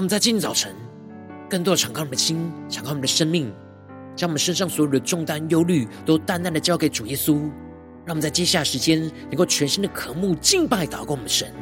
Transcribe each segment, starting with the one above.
让我们在今天早晨，更多的敞开我们的心，敞开我们的生命，将我们身上所有的重担、忧虑，都淡淡的交给主耶稣。让我们在接下来时间，能够全新的渴慕、敬拜、祷告我们神。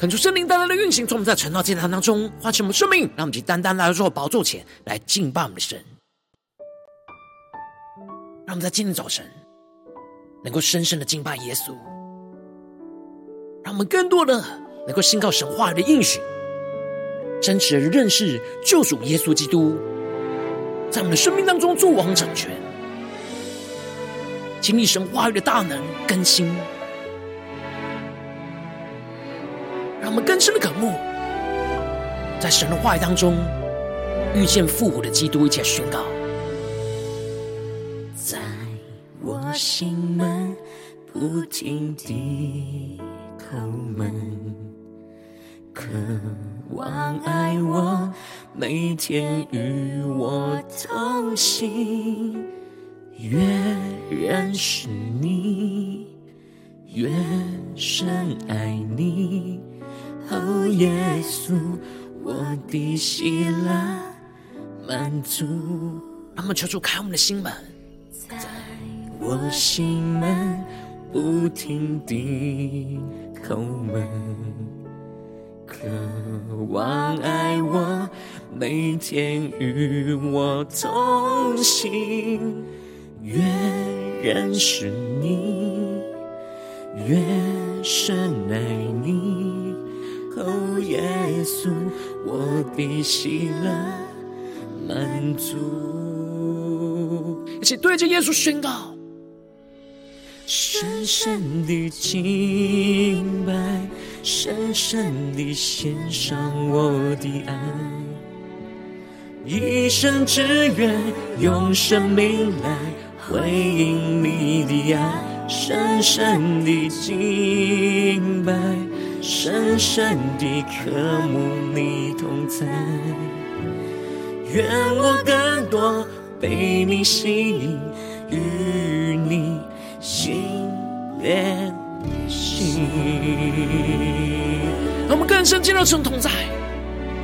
恳求圣灵单单的运行，从我们在晨祷祭坛当中唤醒我们生命，让我们去单单来到宝座前来敬拜我们的神。让我们在今天早晨能够深深的敬拜耶稣，让我们更多的能够信靠神话语的应许，真实的认识救主耶稣基督，在我们的生命当中作王掌权，经历神话语的大能更新。们更深的渴慕，在神的话语当中遇见复活的基督，一起宣告。在我心门不停地叩门，渴望爱我，每天与我同行，越认识你，越深爱你。哦，耶稣，我的喜乐满足。让我们求主开我们的心门，在我心门不停地叩门，渴望爱我，每天与我同行，越认识你，越深爱你。哦，耶稣，我的喜乐满足。一起对着耶稣宣告：深深的敬拜，深深的献上我的爱，一生只愿用生命来回应你的爱，深深的敬拜。深深地渴慕你同在，愿我更多被你吸引，与你心连心。让我们更深进入神同在，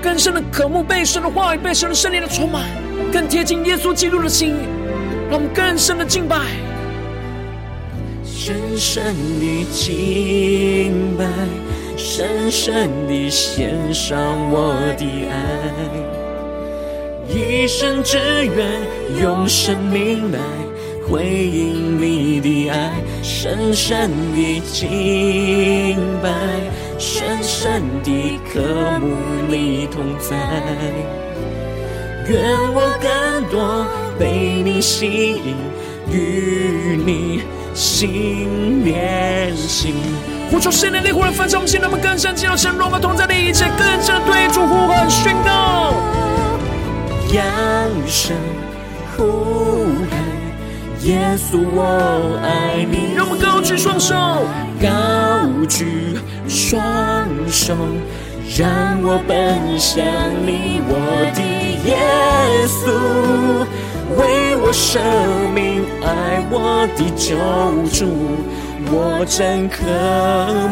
更深的渴慕被神的话语、被神的圣灵的充满，更贴近耶稣基督的心，让我们更深的敬拜，深深的敬拜。深深地献上我的爱，一生只愿用生命来回应你的爱，深深的敬拜，深深的渴慕你同在。愿我更多被你吸引，与你心连心。呼求圣灵的灵，忽然翻唱我们心，让我们更深进入神荣和同在的一切，更深对主呼喊宣告。扬声呼喊，耶稣我爱你。让我们高举双手，高举双手，让我奔向你，我的耶稣，为我舍命爱我的救主，我真渴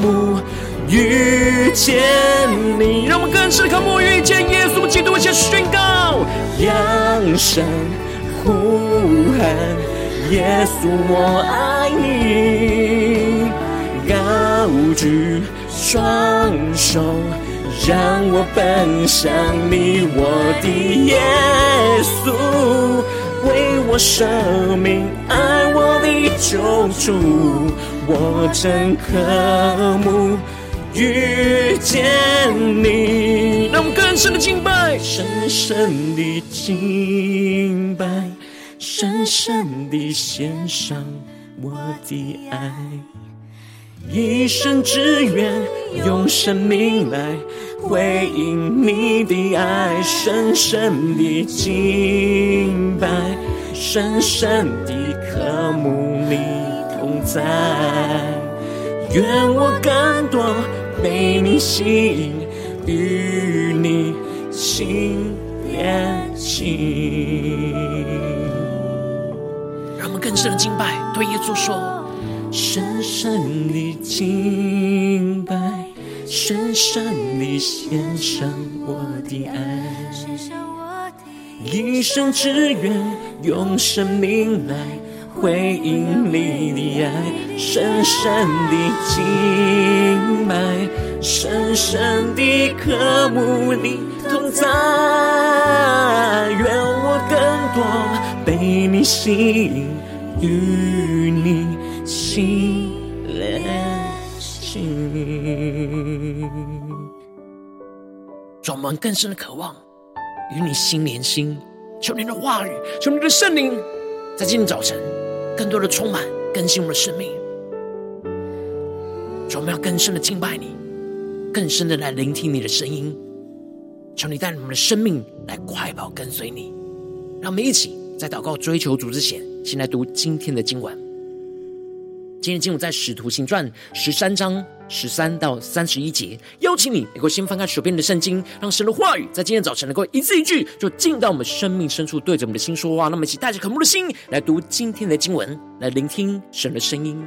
慕遇见你。让我们更深渴慕遇见耶稣基督，一起宣告。扬声呼喊，耶稣我爱你，高举双手，让我奔向你，我的耶稣，为我舍命爱我的救主，我真渴慕。遇见你，让我们更深的敬拜，深深的敬拜，深深的献上我的爱，一生只愿用生命来回应你的爱，深深的敬拜，深深的渴慕你同在，愿我更多。被你吸引，与你心连心。让我们更深的敬拜，对耶稣说：深深的敬拜，深深的献上我的爱，一生只愿用生命来。回应你的爱，深深的敬拜，深深的渴慕你同在。愿我更多被你吸引，与你心连心。让我们更深的渴望与你心连心，求你的话语，求你的圣灵，在今天早晨。更多的充满更新我们的生命，我们要更深的敬拜你，更深的来聆听你的声音。求你带领我们的生命来快跑跟随你。让我们一起在祷告追求主之前，先来读今天的经文。今天经文在使徒行传十三章。十三到三十一节，邀请你能够先翻开手边的圣经，让神的话语在今天早晨能够一字一句，就进到我们生命深处，对着我们的心说话。那么，一起带着渴慕的心来读今天的经文，来聆听神的声音。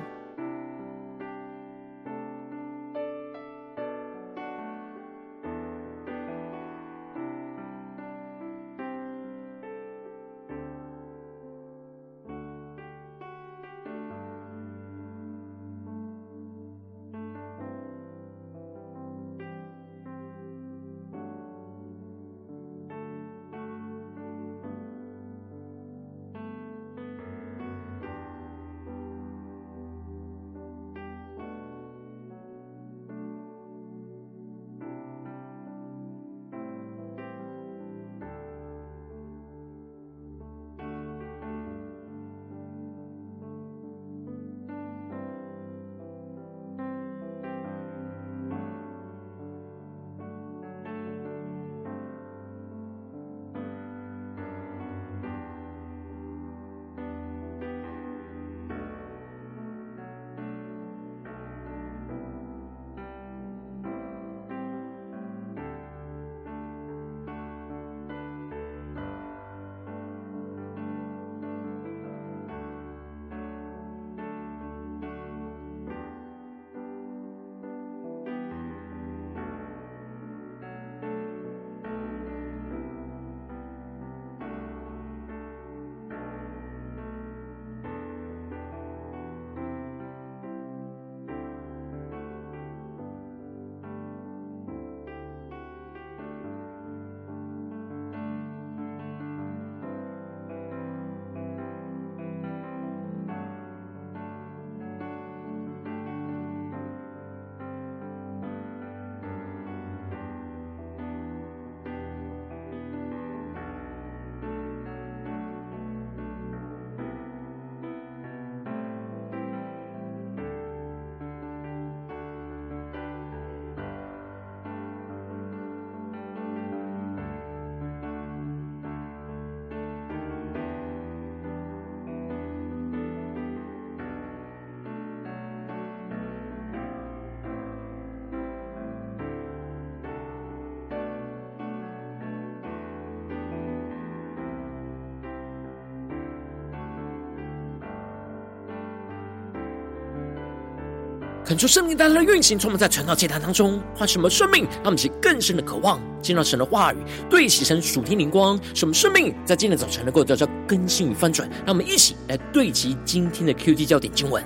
恳求圣灵带来的运行，充满在传道祭坛当中，唤什么生命，让我们起更深的渴望，见到神的话语，对齐神属天灵光，什么生命在今天早晨能够得到更新与翻转。让我们一起来对齐今天的 QT 焦点经文，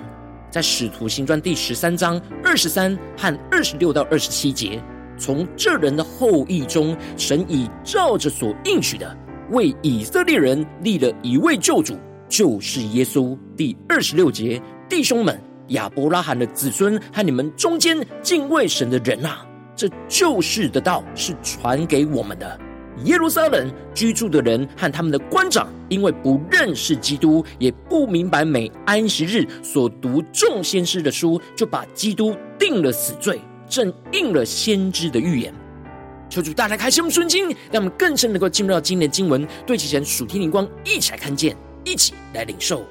在使徒行传第十三章二十三和二十六到二十七节，从这人的后裔中，神已照着所应许的，为以色列人立了一位救主，就是耶稣。第二十六节，弟兄们。亚伯拉罕的子孙和你们中间敬畏神的人啊，这救世的道是传给我们的。耶路撒冷居住的人和他们的官长，因为不认识基督，也不明白每安息日所读众先知的书，就把基督定了死罪，正应了先知的预言。求主大家开启我们的经，让我们更深能够进入到今天的经文，对其神属天灵光一起来看见，一起来领受。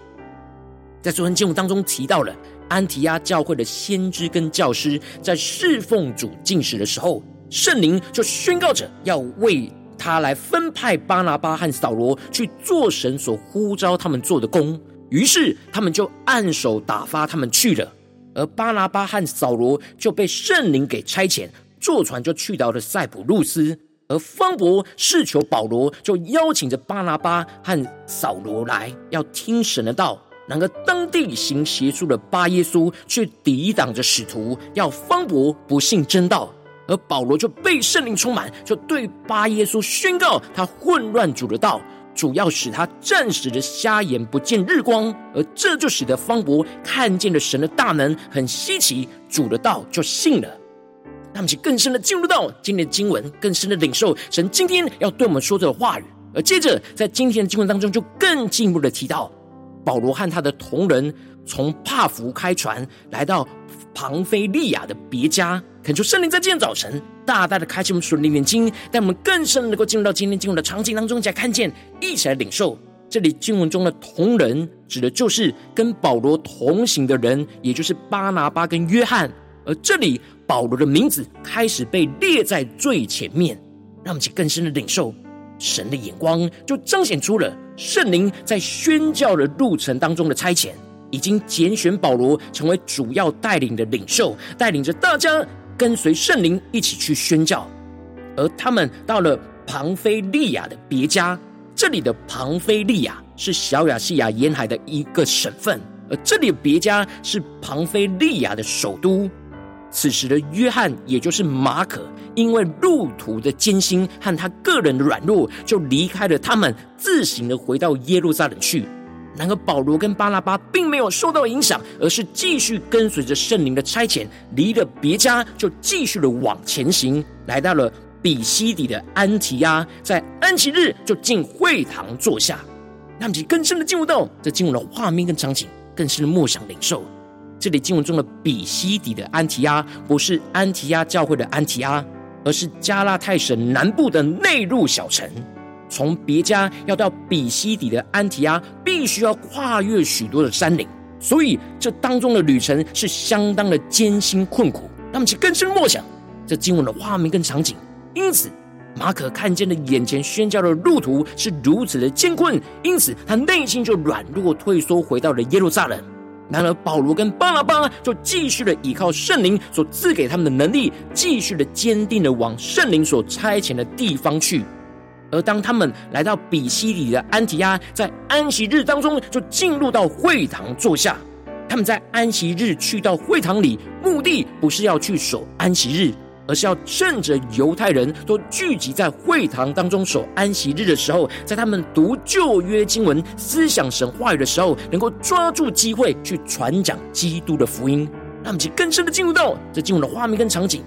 在昨天经文当中提到了。安提阿教会的先知跟教师在侍奉主进食的时候，圣灵就宣告着要为他来分派巴拿巴和扫罗去做神所呼召他们做的工。于是他们就按手打发他们去了。而巴拿巴和扫罗就被圣灵给差遣，坐船就去到了塞浦路斯。而方伯是求保罗，就邀请着巴拿巴和扫罗来，要听神的道。然而，当地行邪术的巴耶稣却抵挡着使徒，要方伯不信真道。而保罗就被圣灵充满，就对巴耶稣宣告他混乱主的道，主要使他暂时的瞎眼不见日光。而这就使得方伯看见了神的大能，很稀奇，主的道就信了。那么，就更深的进入到今天的经文，更深的领受神今天要对我们说这个话语。而接着，在今天的经文当中，就更进一步的提到。保罗和他的同人从帕福开船来到庞菲利亚的别家，恳求圣灵在今天早晨大大的开启我们属灵眼睛，带我们更深能够进入到今天经文的场景当中，再看见，一起来领受。这里经文中的同人指的就是跟保罗同行的人，也就是巴拿巴跟约翰。而这里保罗的名字开始被列在最前面，让我们去更深的领受。神的眼光就彰显出了圣灵在宣教的路程当中的差遣，已经拣选保罗成为主要带领的领袖，带领着大家跟随圣灵一起去宣教。而他们到了庞菲利亚的别家，这里的庞菲利亚是小亚细亚沿海的一个省份，而这里的别家是庞菲利亚的首都。此时的约翰，也就是马可，因为路途的艰辛和他个人的软弱，就离开了他们，自行的回到耶路撒冷去。然而保罗跟巴拉巴并没有受到影响，而是继续跟随着圣灵的差遣，离了别家，就继续的往前行，来到了比西底的安提阿，在安息日就进会堂坐下。那么，就更深的进入到这进入的画面跟场景，更深的默想领受。这里经文中的比西底的安提阿，不是安提阿教会的安提阿，而是加拉太省南部的内陆小城。从别家要到比西底的安提阿，必须要跨越许多的山岭，所以这当中的旅程是相当的艰辛困苦。那么，请更深默想这经文的画面跟场景。因此，马可看见了眼前宣教的路途是如此的艰困，因此他内心就软弱退缩，回到了耶路撒冷。然而，保罗跟巴拿巴就继续的依靠圣灵所赐给他们的能力，继续的坚定的往圣灵所差遣的地方去。而当他们来到比西里的安提亚，在安息日当中就进入到会堂坐下。他们在安息日去到会堂里，目的不是要去守安息日。而是要趁着犹太人都聚集在会堂当中守安息日的时候，在他们读旧约经文、思想神话语的时候，能够抓住机会去传讲基督的福音，让我们更深的进入到这经文的画面跟场景。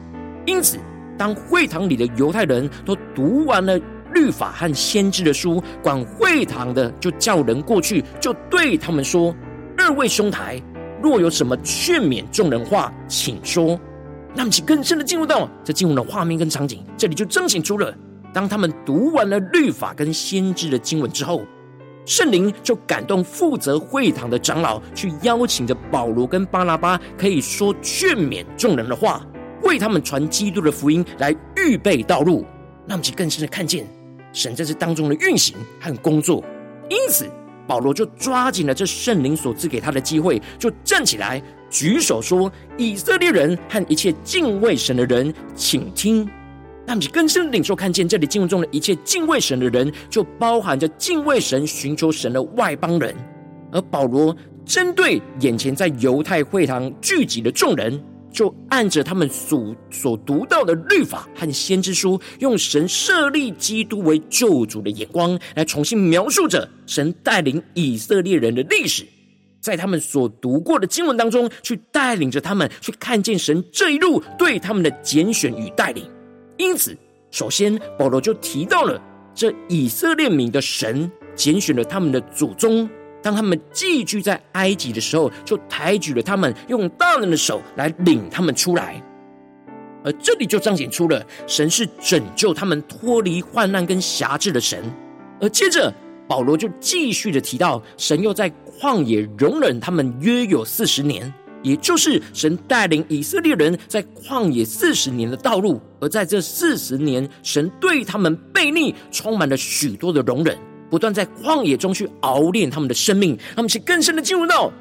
因此，当会堂里的犹太人都读完了律法和先知的书，管会堂的就叫人过去，就对他们说：“二位兄台，若有什么劝勉众人话，请说。”那么，请更深的进入到这经文的画面跟场景，这里就彰显出了，当他们读完了律法跟先知的经文之后，圣灵就感动负责会堂的长老，去邀请着保罗跟巴拉巴，可以说劝勉众人的话，为他们传基督的福音，来预备道路。那么，请更深的看见神在这当中的运行和工作。因此，保罗就抓紧了这圣灵所赐给他的机会，就站起来举手说：“以色列人和一切敬畏神的人，请听。”那么，更深领受看见这里经文中的一切敬畏神的人，就包含着敬畏神、寻求神的外邦人。而保罗针对眼前在犹太会堂聚集的众人，就按着他们所所读到的律法和先知书，用神设立基督为救主的眼光，来重新描述着神带领以色列人的历史，在他们所读过的经文当中，去带领着他们去看见神这一路对他们的拣选与带领。因此，首先保罗就提到了这以色列民的神拣选了他们的祖宗。当他们寄居在埃及的时候，就抬举了他们，用大能的手来领他们出来。而这里就彰显出了神是拯救他们脱离患难跟辖制的神。而接着保罗就继续的提到，神又在旷野容忍他们约有四十年，也就是神带领以色列人在旷野四十年的道路。而在这四十年，神对他们悖逆充满了许多的容忍。不断在旷野中去熬炼他们的生命，让他们去更深的进入到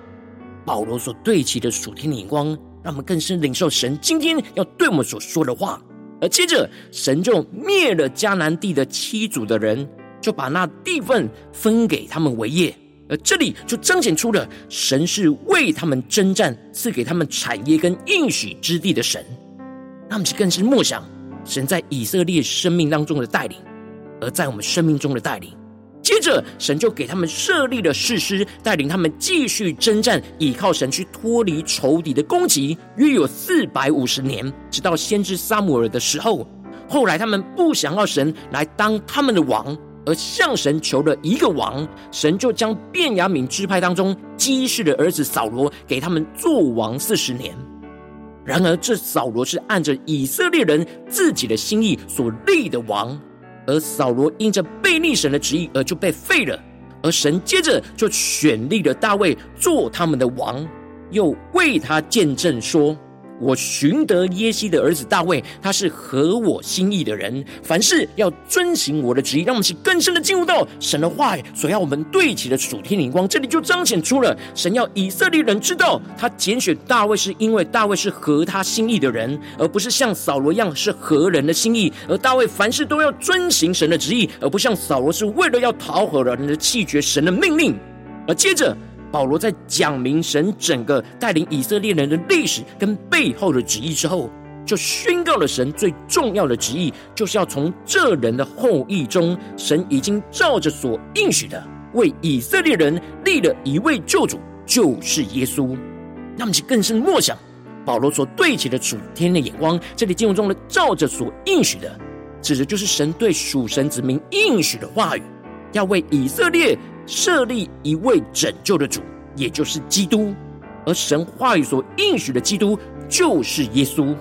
保罗所对齐的属天的眼光，让我们更深领受神今天要对我们所说的话。而接着，神就灭了迦南地的七族的人，就把那地份分给他们为业。而这里就彰显出了神是为他们征战、赐给他们产业跟应许之地的神。他们是更是默想神在以色列生命当中的带领，而在我们生命中的带领。接着，神就给他们设立了士师，带领他们继续征战，依靠神去脱离仇敌的攻击，约有四百五十年，直到先知撒母耳的时候。后来，他们不想要神来当他们的王，而向神求了一个王，神就将便雅悯支派当中基士的儿子扫罗给他们做王四十年。然而，这扫罗是按着以色列人自己的心意所立的王。而扫罗因着悖逆神的旨意而就被废了，而神接着就选立了大卫做他们的王，又为他见证说。我寻得耶西的儿子大卫，他是合我心意的人，凡事要遵行我的旨意。让我们去更深的进入到神的话语所要我们对齐的主天灵光。这里就彰显出了神要以色列人知道，他拣选大卫是因为大卫是合他心意的人，而不是像扫罗一样是合人的心意。而大卫凡事都要遵行神的旨意，而不像扫罗是为了要讨好人的弃绝神的命令。而接着。保罗在讲明神整个带领以色列人的历史跟背后的旨意之后，就宣告了神最重要的旨意，就是要从这人的后裔中，神已经照着所应许的，为以色列人立了一位救主，就是耶稣。那么，就更深默想保罗所对齐的主天的眼光，这里经文中的照着所应许的，指的就是神对属神子民应许的话语，要为以色列。设立一位拯救的主，也就是基督，而神话语所应许的基督就是耶稣。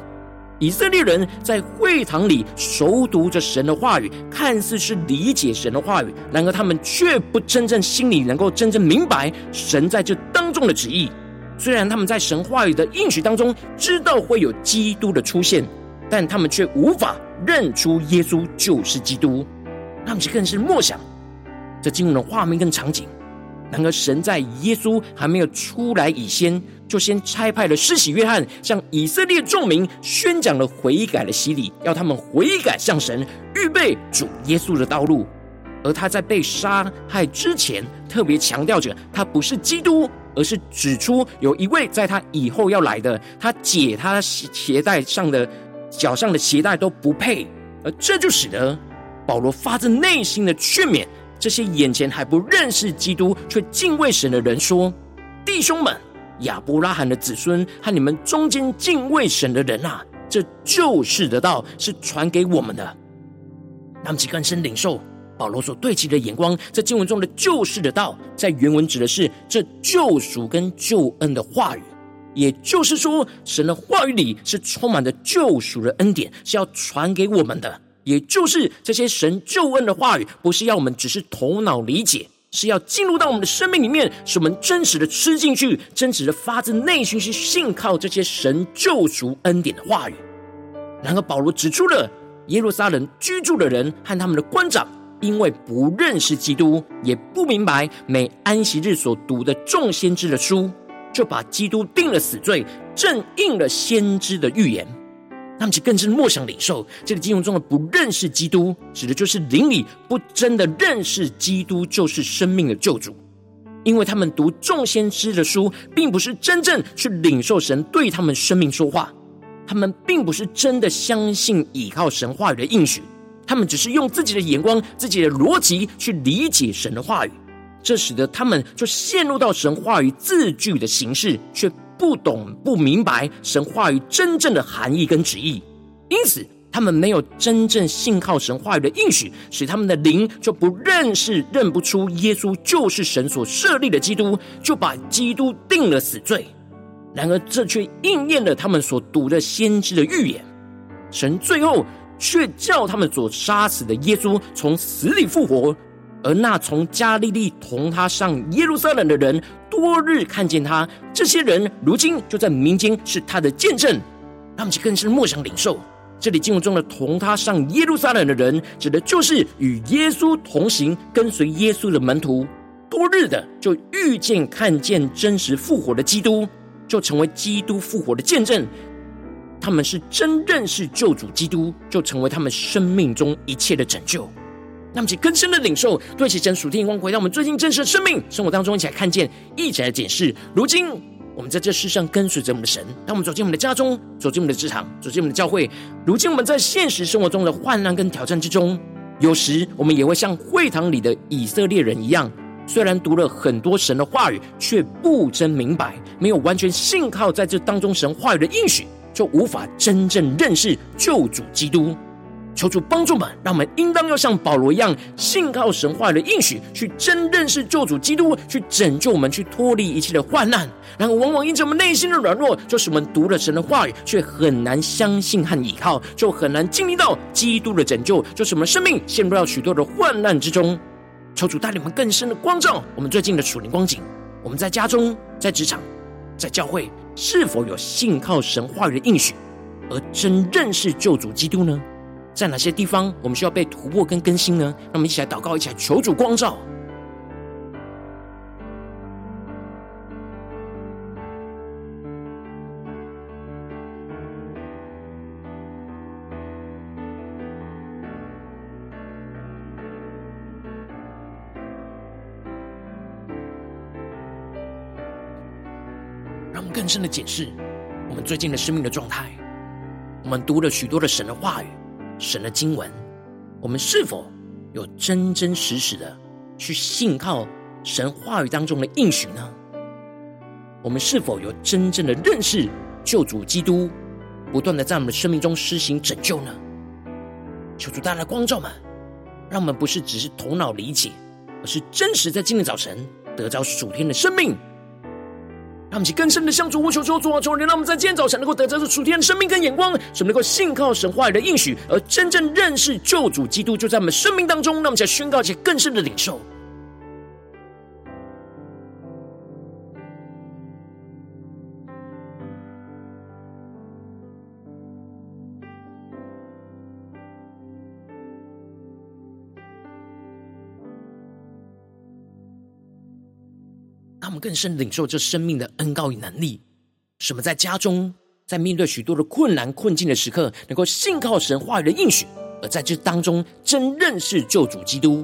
以色列人在会堂里熟读着神的话语，看似是理解神的话语，然而他们却不真正心里能够真正明白神在这当中的旨意。虽然他们在神话语的应许当中知道会有基督的出现，但他们却无法认出耶稣就是基督。他们就更是默想。这经文的画面跟场景，然而神在耶稣还没有出来以前，就先差派了施洗约翰，向以色列众民宣讲了悔改的洗礼，要他们悔改向神，预备主耶稣的道路。而他在被杀害之前，特别强调着他不是基督，而是指出有一位在他以后要来的，他解他鞋带上的脚上的鞋带都不配。而这就使得保罗发自内心的劝勉。这些眼前还不认识基督却敬畏神的人说：“弟兄们，亚伯拉罕的子孙和你们中间敬畏神的人啊，这救世的道是传给我们的。”他们就更深领受保罗所对齐的眼光，在经文中的救世的道，在原文指的是这救赎跟救恩的话语，也就是说，神的话语里是充满着救赎的恩典，是要传给我们的。也就是这些神救恩的话语，不是要我们只是头脑理解，是要进入到我们的生命里面，使我们真实的吃进去，真实的发自内心去信靠这些神救赎恩典的话语。然而，保罗指出了耶路撒冷居住的人和他们的官长，因为不认识基督，也不明白每安息日所读的众先知的书，就把基督定了死罪，正应了先知的预言。他们就更是默想领受这个经文中的不认识基督，指的就是邻里不真的认识基督，就是生命的救主。因为他们读众先知的书，并不是真正去领受神对他们生命说话，他们并不是真的相信倚靠神话语的应许，他们只是用自己的眼光、自己的逻辑去理解神的话语，这使得他们就陷入到神话语字句的形式，却。不懂不明白神话语真正的含义跟旨意，因此他们没有真正信靠神话语的应许，使他们的灵就不认识、认不出耶稣就是神所设立的基督，就把基督定了死罪。然而，这却应验了他们所读的先知的预言，神最后却叫他们所杀死的耶稣从死里复活。而那从加利利同他上耶路撒冷的人，多日看见他，这些人如今就在民间是他的见证。他们就更是默想领受。这里经文中的同他上耶路撒冷的人，指的就是与耶稣同行、跟随耶稣的门徒，多日的就遇见、看见真实复活的基督，就成为基督复活的见证。他们是真认识救主基督，就成为他们生命中一切的拯救。那么，其更深的领受，对其神属天光，回到我们最近真实的生命生活当中，一起来看见，一起来检视。如今，我们在这世上跟随着我们的神，当我们走进我们的家中，走进我们的职场，走进我们的教会。如今，我们在现实生活中的患难跟挑战之中，有时我们也会像会堂里的以色列人一样，虽然读了很多神的话语，却不真明白，没有完全信靠在这当中神话语的应许，就无法真正认识救主基督。求主帮助们，让我们应当要像保罗一样，信靠神话语的应许，去真认识救主基督，去拯救我们，去脱离一切的患难。然而，往往因着我们内心的软弱，就使我们读了神的话语，却很难相信和依靠，就很难经历到基督的拯救，就使我们生命陷入到许多的患难之中。求主带领我们更深的光照我们最近的属灵光景。我们在家中、在职场、在教会，是否有信靠神话语的应许，而真认识救主基督呢？在哪些地方我们需要被突破跟更新呢？让我们一起来祷告，一起来求主光照。让我们更深的检视我们最近的生命的状态。我们读了许多的神的话语。神的经文，我们是否有真真实实的去信靠神话语当中的应许呢？我们是否有真正的认识救主基督，不断的在我们的生命中施行拯救呢？求主带来光照们，让我们不是只是头脑理解，而是真实在今天早晨得着属天的生命。让我们去更深的向主呼求，求主啊，求你让我们在今天早晨能够得着这属天的生命跟眼光，使我们能够信靠神话语的应许，而真正认识救主基督，就在我们生命当中。让我们在宣告一些更深的领受。更深领受这生命的恩膏与能力，什么在家中，在面对许多的困难困境的时刻，能够信靠神话语的应许，而在这当中真认识救主基督。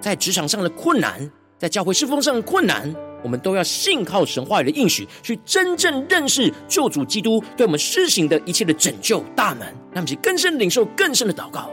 在职场上的困难，在教会侍奉上的困难，我们都要信靠神话语的应许，去真正认识救主基督对我们施行的一切的拯救大门。让我们更深领受更深的祷告。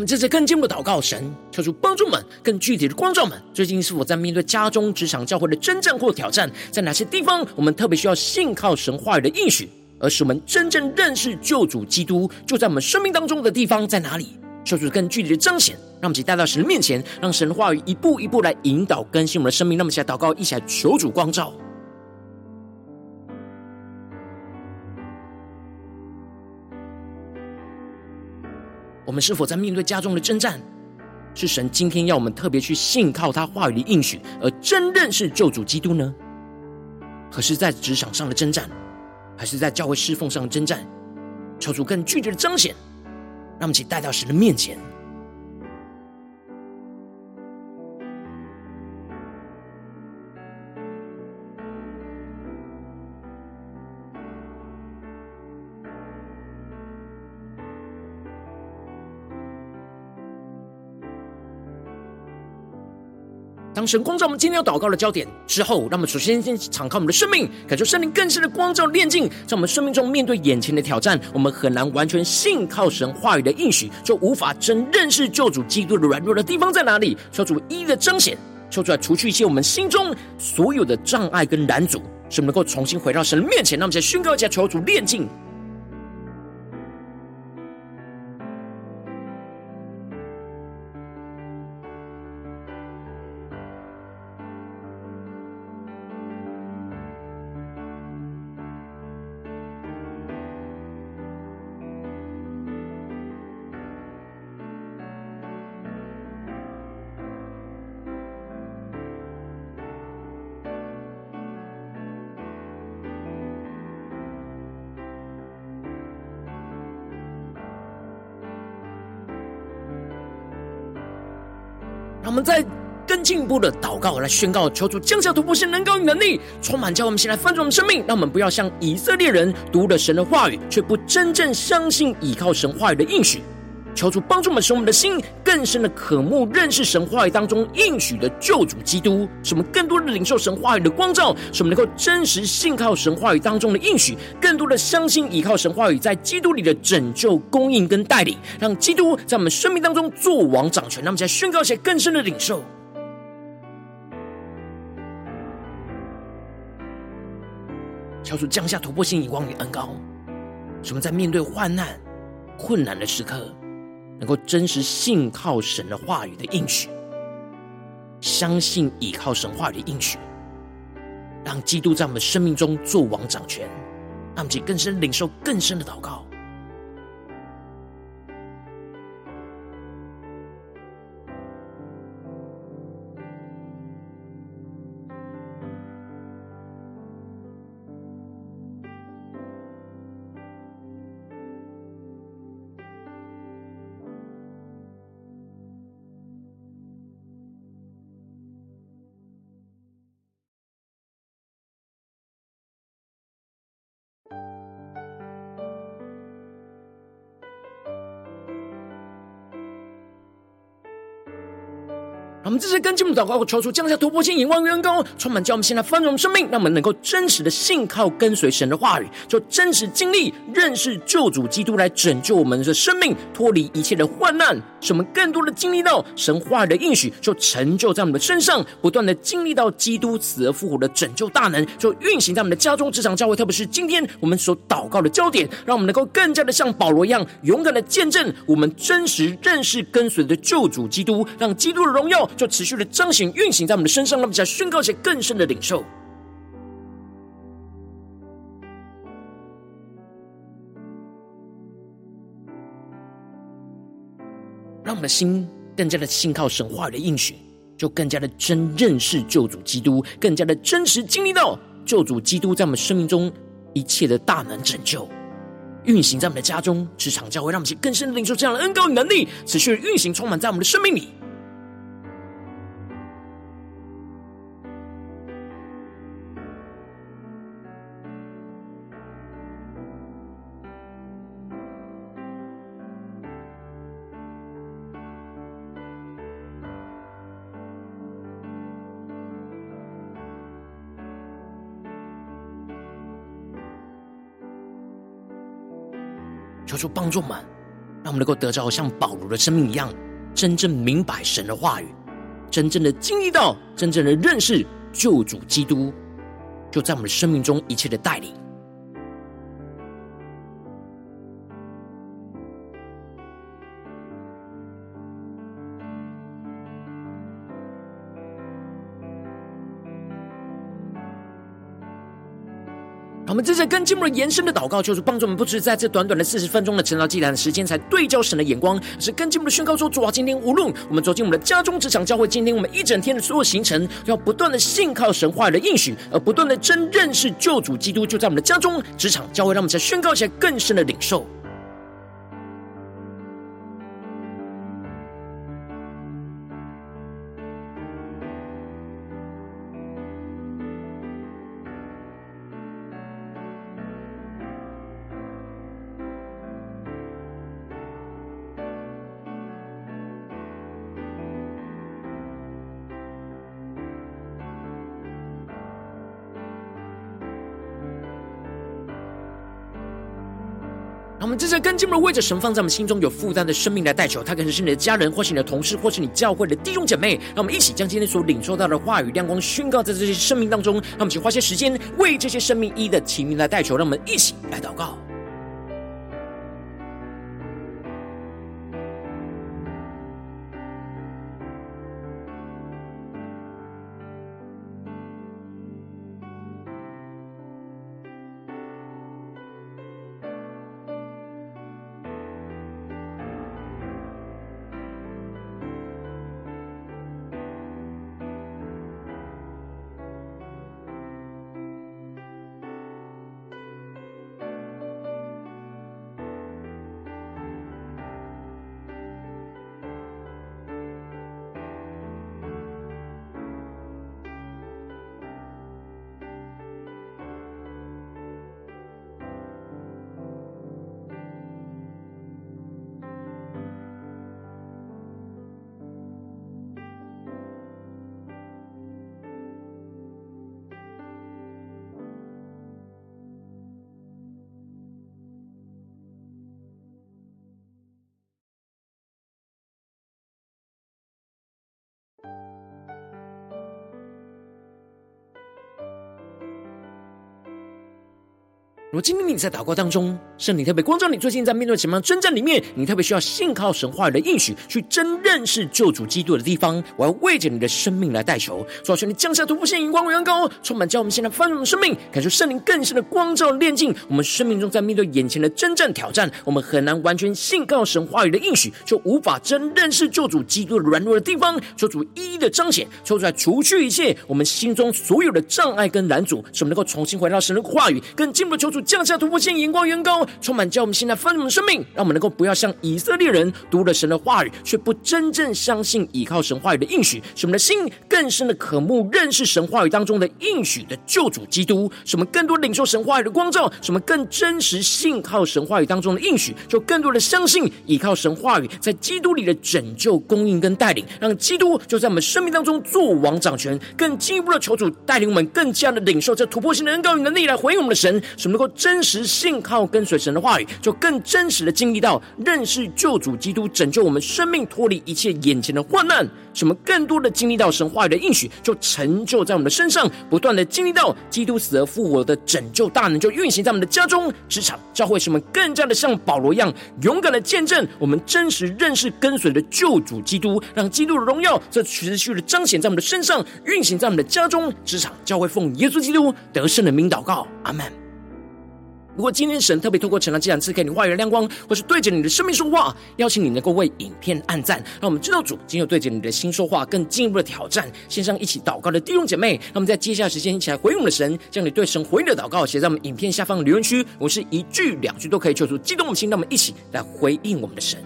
我们这次更进一步祷告，神求主帮助们，更具体的光照们。最近是否在面对家中、职场、教会的征战或挑战？在哪些地方我们特别需要信靠神话语的应许，而使我们真正认识救主基督，就在我们生命当中的地方在哪里？求主更具体的彰显，让我们一起带到神的面前，让神的话语一步一步来引导更新我们的生命。让我们一起来祷告，一起来求主光照。我们是否在面对家中的征战，是神今天要我们特别去信靠他话语的应许，而真认识救主基督呢？可是，在职场上的征战，还是在教会侍奉上的征战，求主更具体的彰显，让我们一起带到神的面前。当神光照我们今天要祷告的焦点之后，让我们首先先敞开我们的生命，感受圣灵更深的光照炼净，在我们生命中面对眼前的挑战，我们很难完全信靠神话语的应许，就无法真认识救主基督的软弱的地方在哪里？求主一一的彰显，求主来除去一切我们心中所有的障碍跟拦阻，使我们能够重新回到神的面前。让我们再宣告一下，求主炼净。在更进一步的祷告来宣告，求主降下突破性能高与能力，充满教我们先来翻转我们生命。让我们不要像以色列人读了神的话语，却不真正相信依靠神话语的应许。求主帮助我们，使我们的心更深的渴慕认识神话语当中应许的救主基督，使我们更多的领受神话语的光照，使我们能够真实信靠神话语当中的应许，更多的相信依靠神话语在基督里的拯救、供应跟带领，让基督在我们生命当中作王掌权。让我们再宣告一些更深的领受，求主降下突破性眼光与恩膏，使我们在面对患难、困难的时刻。能够真实信靠神的话语的应许，相信倚靠神话语的应许，让基督在我们生命中做王掌权，让我们更深领受更深的祷告。这次跟进我们祷告，求主降下突破性眼光与恩膏，充满叫我们现在丰盛生命，让我们能够真实的信靠跟随神的话语，就真实经历认识救主基督来拯救我们的生命，脱离一切的患难，使我们更多的经历到神话语的应许，就成就在我们的身上，不断的经历到基督死而复活的拯救大能，就运行在我们的家中、职场、教会，特别是今天我们所祷告的焦点，让我们能够更加的像保罗一样，勇敢的见证我们真实认识跟随的救主基督，让基督的荣耀。就持续的彰显运行在我们的身上，让我们再宣告一些更深的领受，让我们的心更加的信靠神话语的应许，就更加的真认识救主基督，更加的真实经历到救主基督在我们生命中一切的大能拯救，运行在我们的家中、职场、教会，让我们去更深的领受这样的恩膏与能力，持续的运行充满在我们的生命里。主帮助我们，让我们能够得着像保罗的生命一样，真正明白神的话语，真正的经历到，真正的认识救主基督，就在我们的生命中一切的带领。我们正在跟进我们延伸的祷告，就是帮助我们，不止在这短短的四十分钟的成长祭坛的时间，才对焦神的眼光，是跟进我们的宣告说：主啊，今天无论我们走进我们的家中、职场、教会，今天我们一整天的所有行程，要不断的信靠神话的应许，而不断的真认识救主基督，就在我们的家中、职场、教会，让我们在宣告起来更深的领受。这跟进我们为着神放在我们心中有负担的生命来代求，他可能是你的家人，或是你的同事，或是你教会的弟兄姐妹。让我们一起将今天所领受到的话语亮光宣告在这些生命当中。让我们一起花些时间为这些生命一的提名来代求。让我们一起来祷告。果今天你在祷告当中，圣灵特别光照你，最近在面对什么样征战里面，你特别需要信靠神话语的应许，去真认识救主基督的地方，我要为着你的生命来代求，主啊，求你降下突破性、荧光、荣高，充满叫我们现在翻转的生命，感受圣灵更深的光照、炼净我们生命中，在面对眼前的征战挑战，我们很难完全信靠神话语的应许，就无法真认识救主基督的软弱的地方，求主一一的彰显，求主来除去一切我们心中所有的障碍跟拦阻，使我们能够重新回到神的话语，更进一步求主。降下突破性、眼光、远高，充满叫我们现在丰盛的生命，让我们能够不要像以色列人读了神的话语，却不真正相信倚靠神话语的应许，使我们的心更深的渴慕认识神话语当中的应许的救主基督，使我们更多领受神话语的光照，使我们更真实信靠神话语当中的应许，就更多的相信倚靠神话语在基督里的拯救、供应跟带领，让基督就在我们生命当中做王掌权，更进一步的求主带领我们更加的领受这突破性的恩膏与能力来回应我们的神，使我们能够真实信靠跟随神的话语，就更真实的经历到认识救主基督拯救我们生命脱离一切眼前的患难，使我们更多的经历到神话语的应许，就成就在我们的身上，不断的经历到基督死而复活的拯救大能，就运行在我们的家中、职场、教会，使我们更加的像保罗一样勇敢的见证我们真实认识跟随的救主基督，让基督的荣耀这持续的彰显在我们的身上，运行在我们的家中、职场、教会，奉耶稣基督得胜的名祷告，阿门。如果今天神特别透过晨祷祭坛赐给你话语的亮光，或是对着你的生命说话，邀请你能够为影片按赞，让我们知道主今有对着你的心说话，更进一步的挑战。线上一起祷告的弟兄姐妹，那么在接下来时间一起来回应我们的神，将你对神回应的祷告写在我们影片下方的留言区。我是一句两句都可以求出激动的心，那么一起来回应我们的神。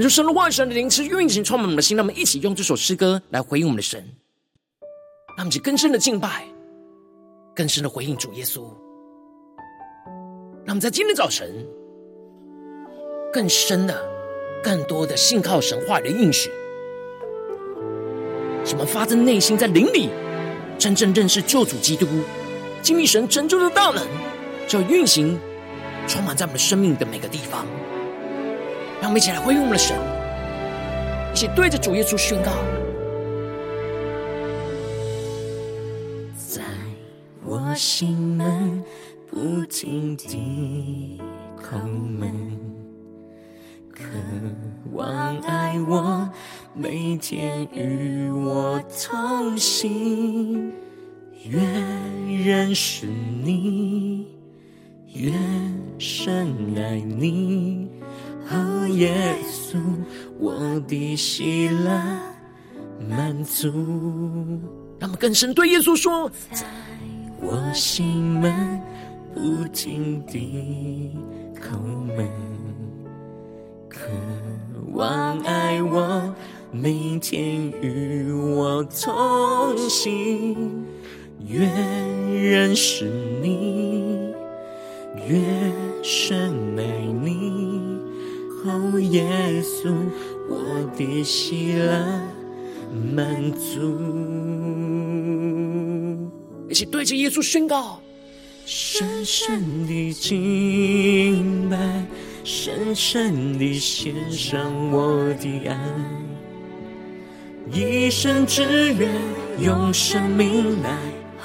恳求神的万神的灵赐运行充满我们的心，让我们一起用这首诗歌来回应我们的神，让我们去更深的敬拜，更深的回应主耶稣。让我们在今天早晨更深的、更多的信靠神话的应许，什么发自内心在灵里真正认识救主基督，经历神拯救的大能，就运行充满在我们生命的每个地方。让我们一起来回应我们的神，一起对着主耶稣宣告。在我心门不停地叩门，渴望爱我，每天与我同行，越认识你，越深爱你，耶稣，我的喜乐满足。让我们更深对耶稣说：在我心门不停地叩门，渴望爱我，每天与我同行，越认识你，越深爱你，哦，耶稣，我的喜乐满足。一起对着耶稣宣告：深深的敬拜，深深的献上我的爱，一生只愿用生命来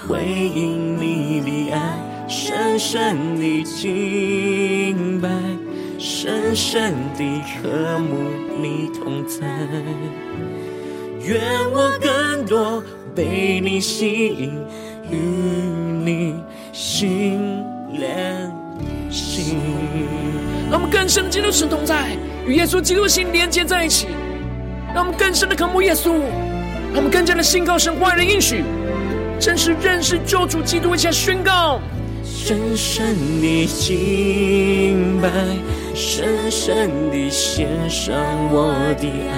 回应你的爱，深深的敬拜，深深的渴慕你同在，愿我更多被你吸引。与你心连心，让我们更深的进入神同在，与耶稣基督心连接在一起。让我们更深的渴慕耶稣，让我们更加的信靠神话语的应许，真实认识救主基督，一下宣告。深深的敬拜，深深的献上我的爱，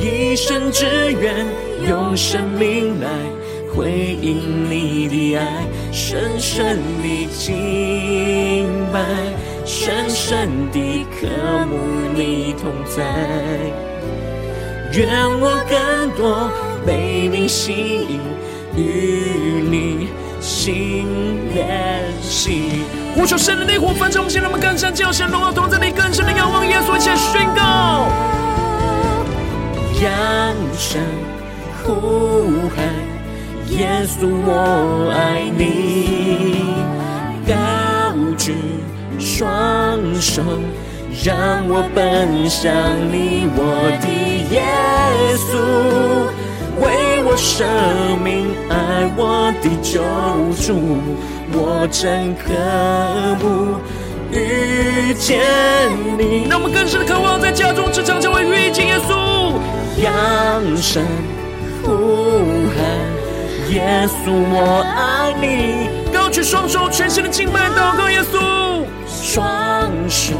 一生只愿用生命来。回应你的爱，深深的敬拜，深深的渴慕你同在。愿我更多被你吸引，与你心连心。呼求圣灵的火焚烧，我们现在我们更深叫神荣耀同在你更深的仰望耶稣，一起宣告，扬声呼喊。耶稣，我爱你，高举双手，让我奔向你，我的耶稣，为我舍命，爱我的救主，我真渴慕遇见你。让我们更深的渴望，在家中、职场，成为遇见耶稣，扬声呼喊。耶稣，我爱你。高举双手，全心的敬拜祷告耶稣。双手，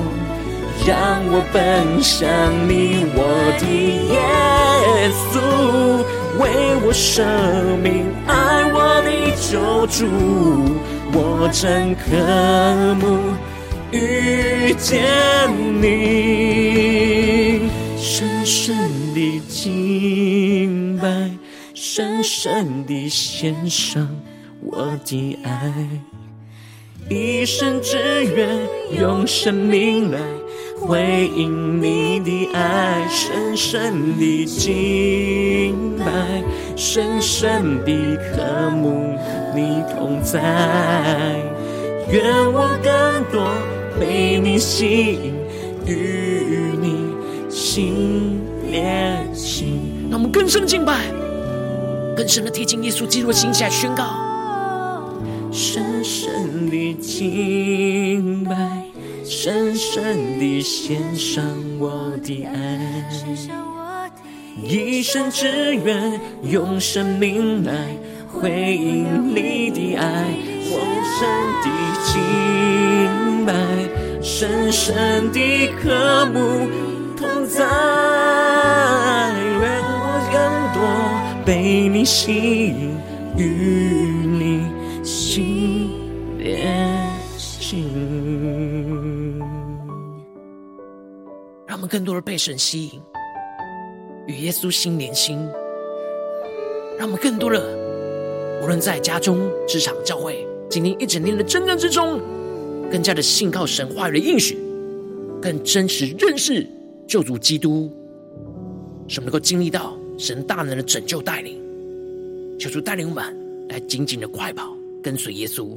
让我奔向你，我的耶稣，为我舍命，爱我的救主，我真渴慕遇见你，深深的敬拜。深深的献上我的爱，一生只愿用生命来回应你的爱，深深的敬拜，深深的渴慕你同在。愿我更多被你吸引，与你心连心。让我们更深的敬拜。更深的贴近耶稣基督的心，起来宣告：深深的敬拜，深深的献上我的爱，一生只愿用生命来回应你的爱。深深的敬拜，深深的渴慕同在。愿我更多被你吸引，我们更多的被神吸引，与耶稣心连心。让我们更多的，无论在家中、职场、教会，今天一整天的征战之中，更加的信靠神话语的应许，更真实认识救主基督，使我们能够经历到神大能的拯救带领。求主带领我们来紧紧的快跑，跟随耶稣。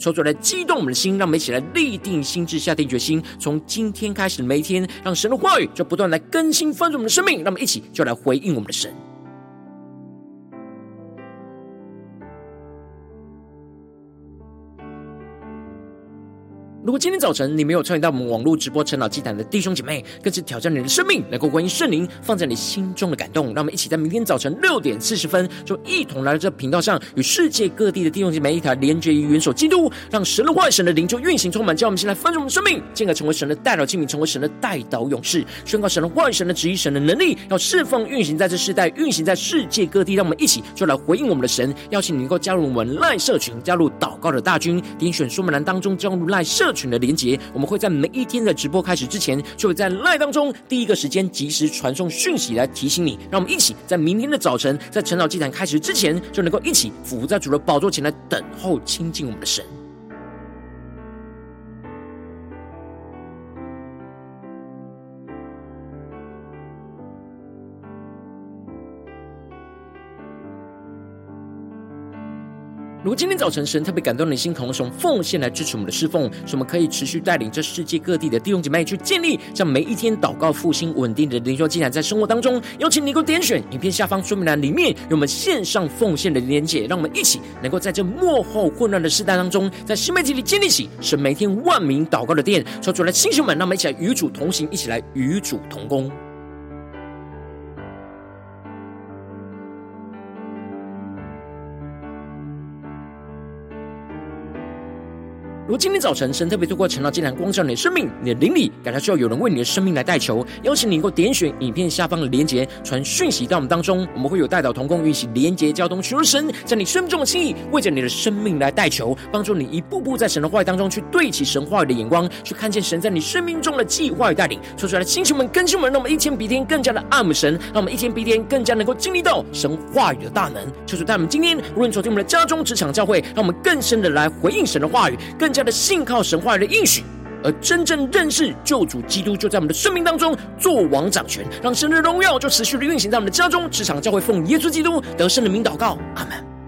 抽出来激动。我们的心，让我们一起来立定心智，下定决心，从今天开始每一天，让神的话语就不断来更新翻转我们的生命。让我们一起就来回应我们的神。如果今天早晨你没有参与到我们网络直播晨祷祭坛的弟兄姐妹，更是挑战你的生命，能够关于圣灵放在你心中的感动。让我们一起在明天早晨六点四十分，就一同来到这频道上，与世界各地的弟兄姐妹一起来连接于元首基督，让神的话、神的灵就运行充满，叫我们先来翻转我们的生命，进而成为神的代祷器皿，成为神的代祷勇士，宣告神的话、神的旨意、神的能力，要释放运行在这世代，运行在世界各地。让我们一起就来回应我们的神，邀请你能够加入我们赖社群，加入祷告的大军，点选说明栏当中加入赖社群群的连接，我们会在每一天的直播开始之前，就会在 live 当中第一个时间及时传送讯息来提醒你。让我们一起在明天的早晨，在晨祷祭坛开始之前，就能够一起伏在主的宝座前来等候亲近我们的神。如果今天早晨神特别感动你的心，同时用奉献来支持我们的侍奉，使我们可以持续带领这世界各地的弟兄姐妹去建立，让每一天祷告复兴稳定的灵修进展，在生活当中，邀请你够点选影片下方说明栏里面有我们线上奉献的连结，让我们一起能够在这幕后混乱的时代当中，在新媒体里建立起神每天万名祷告的殿，说出来，弟兄们，让我们一起来与主同行，一起来与主同工。如今天早晨，神特别透过晨祷祭坛光照你的生命，你的灵里感到需要有人为你的生命来代求，邀请你能够点选影片下方的连结，传讯息到我们当中，我们会有代祷同工运行连结交通，求神在你生命中的心意，为着你的生命来代求，帮助你一步步在神的话语当中去对齐神话语的眼光，去看见神在你生命中的计划与带领。说出来的星球们、更新们，让我们一天比一天更加的爱慕神，让我们一天比一天更加能够经历到神话语的大能。求主带我们今天无论走进我们的家中、职场、教会，让我们更深的来回应神的话语，更加加。的信靠神话的应许，而真正认识救主基督，就在我们的生命当中做王掌权，让神的荣耀就持续的运行在我们的家中、职场、教会，奉耶稣基督得胜的名祷告，阿门。